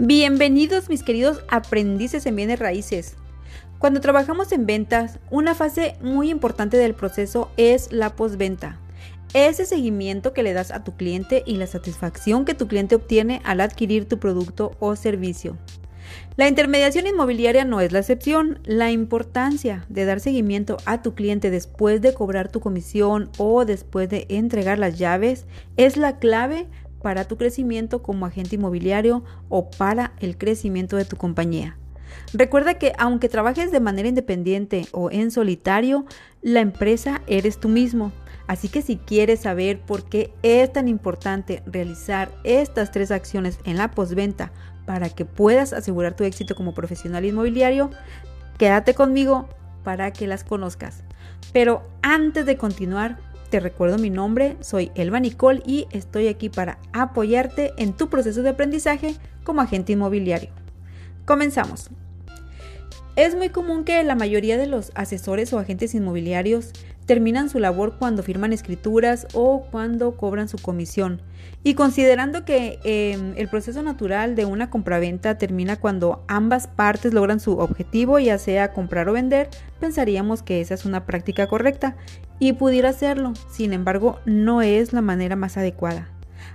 Bienvenidos mis queridos aprendices en bienes raíces. Cuando trabajamos en ventas, una fase muy importante del proceso es la postventa. Ese seguimiento que le das a tu cliente y la satisfacción que tu cliente obtiene al adquirir tu producto o servicio. La intermediación inmobiliaria no es la excepción. La importancia de dar seguimiento a tu cliente después de cobrar tu comisión o después de entregar las llaves es la clave para tu crecimiento como agente inmobiliario o para el crecimiento de tu compañía. Recuerda que aunque trabajes de manera independiente o en solitario, la empresa eres tú mismo. Así que si quieres saber por qué es tan importante realizar estas tres acciones en la postventa para que puedas asegurar tu éxito como profesional inmobiliario, quédate conmigo para que las conozcas. Pero antes de continuar, te recuerdo mi nombre, soy Elba Nicole y estoy aquí para apoyarte en tu proceso de aprendizaje como agente inmobiliario. Comenzamos. Es muy común que la mayoría de los asesores o agentes inmobiliarios terminan su labor cuando firman escrituras o cuando cobran su comisión. Y considerando que em, el proceso natural de una compraventa termina cuando ambas partes logran su objetivo, ya sea comprar o vender, pensaríamos que esa es una práctica correcta y pudiera serlo. Sin embargo, no es la manera más adecuada.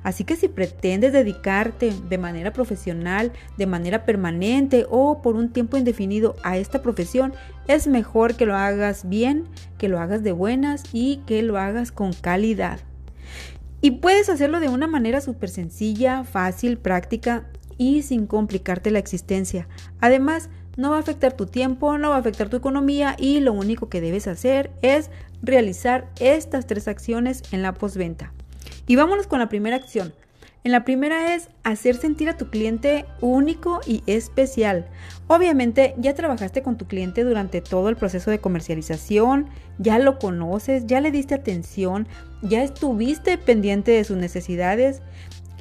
Así que si pretendes dedicarte de manera profesional, de manera permanente o por un tiempo indefinido a esta profesión, es mejor que lo hagas bien, que lo hagas de buenas y que lo hagas con calidad. Y puedes hacerlo de una manera súper sencilla, fácil, práctica y sin complicarte la existencia. Además, no va a afectar tu tiempo, no va a afectar tu economía y lo único que debes hacer es realizar estas tres acciones en la postventa. Y vámonos con la primera acción. En la primera es hacer sentir a tu cliente único y especial. Obviamente ya trabajaste con tu cliente durante todo el proceso de comercialización, ya lo conoces, ya le diste atención, ya estuviste pendiente de sus necesidades.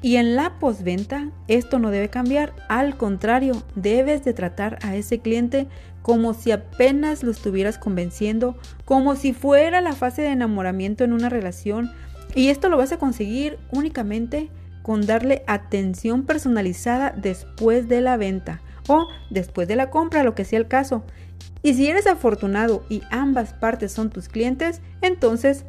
Y en la postventa esto no debe cambiar, al contrario, debes de tratar a ese cliente como si apenas lo estuvieras convenciendo, como si fuera la fase de enamoramiento en una relación y esto lo vas a conseguir únicamente con darle atención personalizada después de la venta o después de la compra, lo que sea el caso. Y si eres afortunado y ambas partes son tus clientes, entonces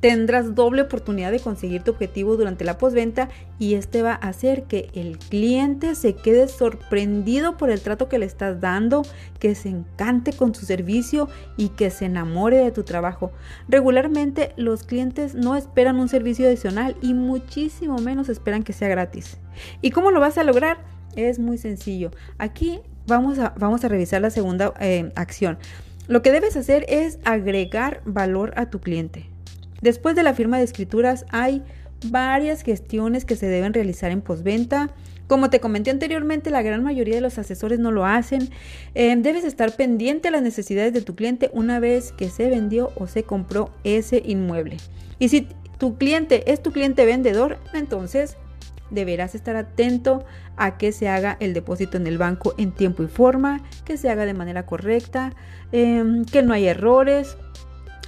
tendrás doble oportunidad de conseguir tu objetivo durante la postventa y este va a hacer que el cliente se quede sorprendido por el trato que le estás dando, que se encante con tu servicio y que se enamore de tu trabajo. Regularmente los clientes no esperan un servicio adicional y muchísimo menos esperan que sea gratis. ¿Y cómo lo vas a lograr? Es muy sencillo. Aquí vamos a, revisar la segunda eh, acción. Lo que debes hacer es agregar valor a tu cliente. Después de la firma de escrituras hay varias gestiones que se deben realizar en postventa. Como te comenté anteriormente, la gran mayoría de los asesores no lo hacen. Eh, debes estar pendiente a las necesidades de tu cliente una vez que se vendió o se compró ese inmueble. Y si tu cliente es tu cliente vendedor, entonces deberás estar atento a que se haga el depósito en el banco en tiempo y forma, que se haga de manera correcta, em, que no haya errores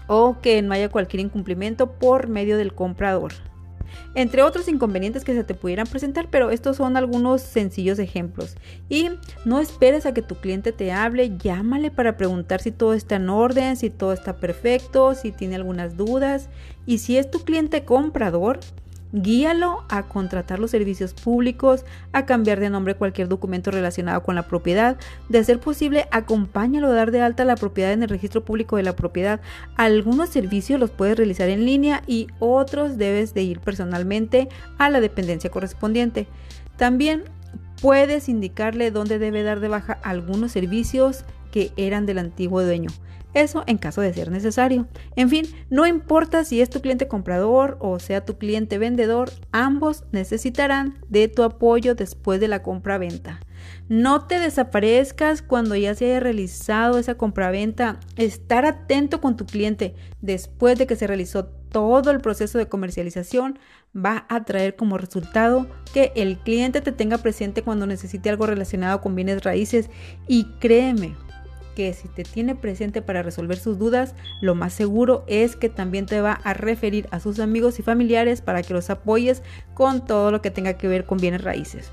o que no haya cualquier incumplimiento por medio del comprador. Entre otros inconvenientes que se te pudieran presentar, pero estos son algunos sencillos ejemplos. Y no esperes a que tu cliente te hable, llámale para preguntar si todo está en orden, si todo está perfecto, si tiene algunas dudas. Y si es tu cliente comprador, Guíalo a contratar los servicios públicos, a cambiar de nombre cualquier documento relacionado con la propiedad. De ser posible, acompáñalo a dar de alta la propiedad en el registro público de la propiedad. Algunos servicios los puedes realizar en línea y otros debes de ir personalmente a la dependencia correspondiente. También puedes indicarle dónde debe dar de baja algunos servicios que eran del antiguo dueño. Eso en caso de ser necesario. En fin, no importa si es tu cliente comprador o sea tu cliente vendedor, ambos necesitarán de tu apoyo después de la compra-venta. No te desaparezcas cuando ya se haya realizado esa compra-venta. Estar atento con tu cliente después de que se realizó todo el proceso de comercialización va a traer como resultado que el cliente te tenga presente cuando necesite algo relacionado con bienes raíces y créeme, que si te tiene presente para resolver sus dudas, lo más seguro es que también te va a referir a sus amigos y familiares para que los apoyes con todo lo que tenga que ver con bienes raíces.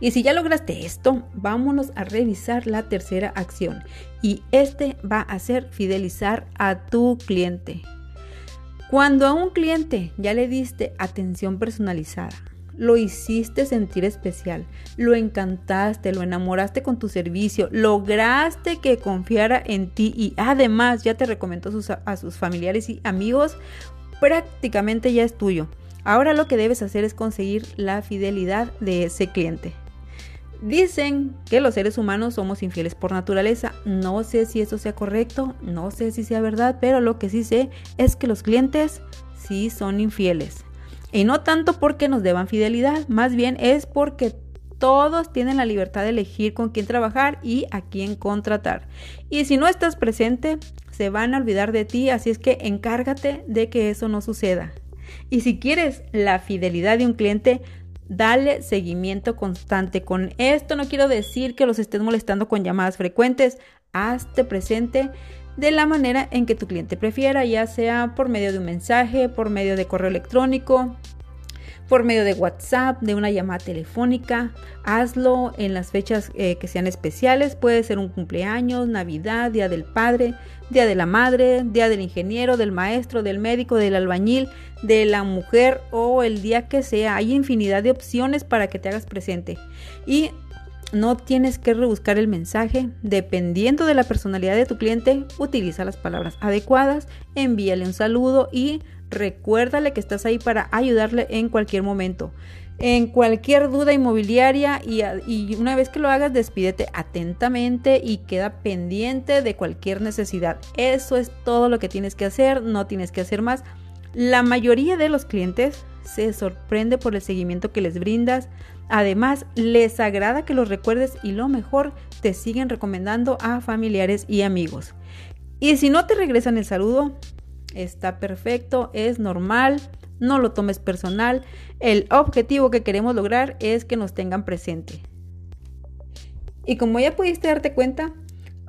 Y si ya lograste esto, vámonos a revisar la tercera acción. Y este va a ser fidelizar a tu cliente. Cuando a un cliente ya le diste atención personalizada, lo hiciste sentir especial, lo encantaste, lo enamoraste con tu servicio, lograste que confiara en ti y además ya te recomendó a sus familiares y amigos, prácticamente ya es tuyo. Ahora lo que debes hacer es conseguir la fidelidad de ese cliente. Dicen que los seres humanos somos infieles por naturaleza. No sé si eso sea correcto, no sé si sea verdad, pero lo que sí sé es que los clientes sí son infieles. Y no tanto porque nos deban fidelidad, más bien es porque todos tienen la libertad de elegir con quién trabajar y a quién contratar. Y si no estás presente, se van a olvidar de ti, así es que encárgate de que eso no suceda. Y si quieres la fidelidad de un cliente, dale seguimiento constante. Con esto no quiero decir que los estés molestando con llamadas frecuentes. Hazte presente de la manera en que tu cliente prefiera, ya sea por medio de un mensaje, por medio de correo electrónico, por medio de WhatsApp, de una llamada telefónica. Hazlo en las fechas eh, que sean especiales. Puede ser un cumpleaños, Navidad, Día del Padre, Día de la Madre, Día del Ingeniero, del Maestro, del Médico, del Albañil, de la Mujer o el día que sea. Hay infinidad de opciones para que te hagas presente. Y no tienes que rebuscar el mensaje. Dependiendo de la personalidad de tu cliente, utiliza las palabras adecuadas, envíale un saludo y Recuérdale que estás ahí para ayudarle en cualquier momento. En cualquier duda inmobiliaria y, una vez que lo hagas, despídete atentamente y queda pendiente de cualquier necesidad. Eso es todo lo que tienes que hacer, no tienes que hacer más. La mayoría de los clientes se sorprende por el seguimiento que les brindas. Además, les agrada que los recuerdes y lo mejor, te siguen recomendando a familiares y amigos. Y si no te regresan el saludo, está perfecto, es normal, no lo tomes personal. El objetivo que queremos lograr es que nos tengan presente. Y como ya pudiste darte cuenta,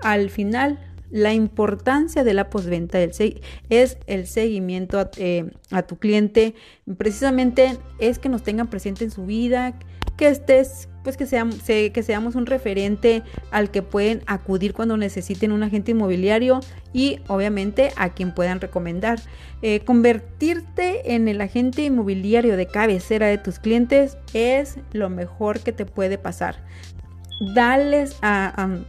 al final la importancia de la postventa es el seguimiento eh, a, tu cliente. Precisamente es que nos tengan presente en su vida, que estés, pues que seamos, que seamos un referente al que pueden acudir cuando necesiten un agente inmobiliario y obviamente a quien puedan recomendar. Eh, convertirte en el agente inmobiliario de cabecera de tus clientes es lo mejor que te puede pasar. Dales a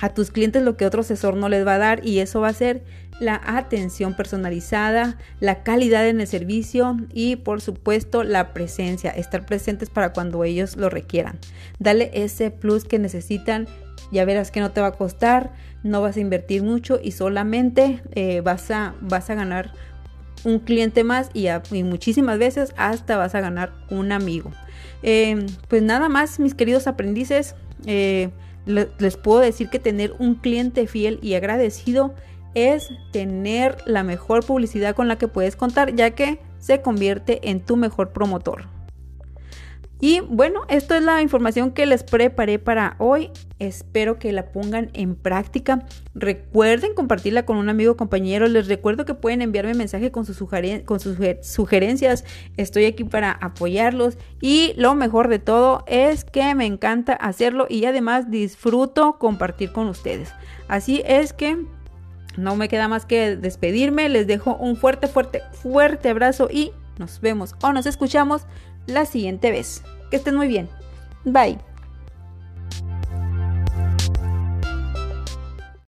a tus clientes lo que otro asesor no les va a dar y eso va a ser la atención personalizada, la calidad en el servicio y por supuesto la presencia, estar presentes para cuando ellos lo requieran. Dale ese plus que necesitan, ya verás que no te va a costar, no vas a invertir mucho y solamente eh, vas, a, vas a ganar un cliente más y, muchísimas veces hasta vas a ganar un amigo. Eh, pues nada más, mis queridos aprendices. Eh, les puedo decir que tener un cliente fiel y agradecido es tener la mejor publicidad con la que puedes contar, ya que se convierte en tu mejor promotor. Y bueno, esto es la información que les preparé para hoy. Espero que la pongan en práctica. Recuerden compartirla con un amigo o compañero. Les recuerdo que pueden enviarme mensaje con sus, con sus sugerencias. Estoy aquí para apoyarlos. Y lo mejor de todo es que me encanta hacerlo y además disfruto compartir con ustedes. Así es que no me queda más que despedirme. Les dejo un fuerte, fuerte, fuerte abrazo y nos vemos o nos escuchamos la siguiente vez. Que estén muy bien. Bye.